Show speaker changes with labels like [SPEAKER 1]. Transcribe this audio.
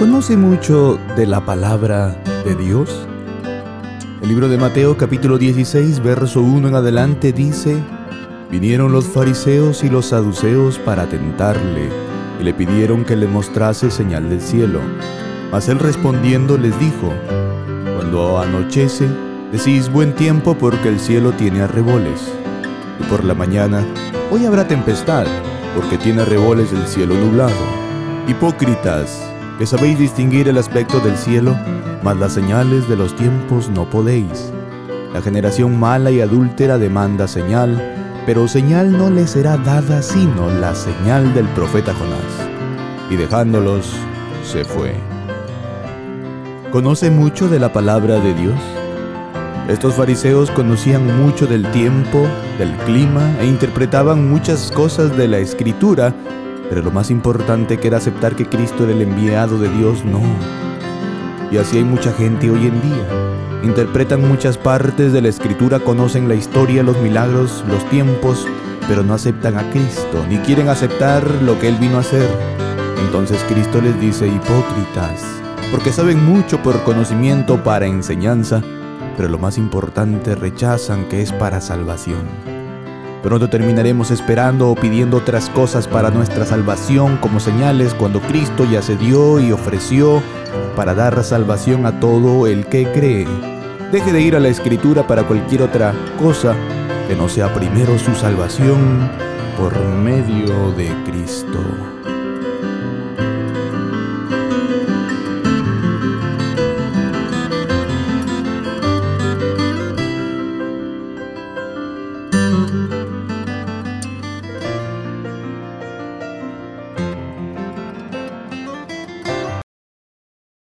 [SPEAKER 1] ¿Conoce mucho de la palabra de Dios? El libro de Mateo capítulo 16, verso 1 en adelante dice, Vinieron los fariseos y los saduceos para tentarle, y le pidieron que le mostrase señal del cielo. Mas él respondiendo les dijo, Cuando anochece, decís buen tiempo porque el cielo tiene arreboles, por la mañana, hoy habrá tempestad, porque tiene arreboles el cielo nublado. Hipócritas, que sabéis distinguir el aspecto del cielo, mas las señales de los tiempos no podéis. La generación mala y adúltera demanda señal, pero señal no le será dada sino la señal del profeta Jonás. Y dejándolos, se fue. ¿Conoce mucho de la palabra de Dios? Estos fariseos conocían mucho del tiempo, del clima e interpretaban muchas cosas de la escritura, pero lo más importante que era aceptar que Cristo era el enviado de Dios, no. Y así hay mucha gente hoy en día. Interpretan muchas partes de la escritura, conocen la historia, los milagros, los tiempos, pero no aceptan a Cristo, ni quieren aceptar lo que Él vino a hacer. Entonces Cristo les dice, hipócritas, porque saben mucho por conocimiento para enseñanza, pero lo más importante rechazan que es para salvación. Pronto terminaremos esperando o pidiendo otras cosas para nuestra salvación como señales cuando Cristo ya se dio y ofreció para dar salvación a todo el que cree. Deje de ir a la escritura para cualquier otra cosa que no sea primero su salvación por medio de Cristo.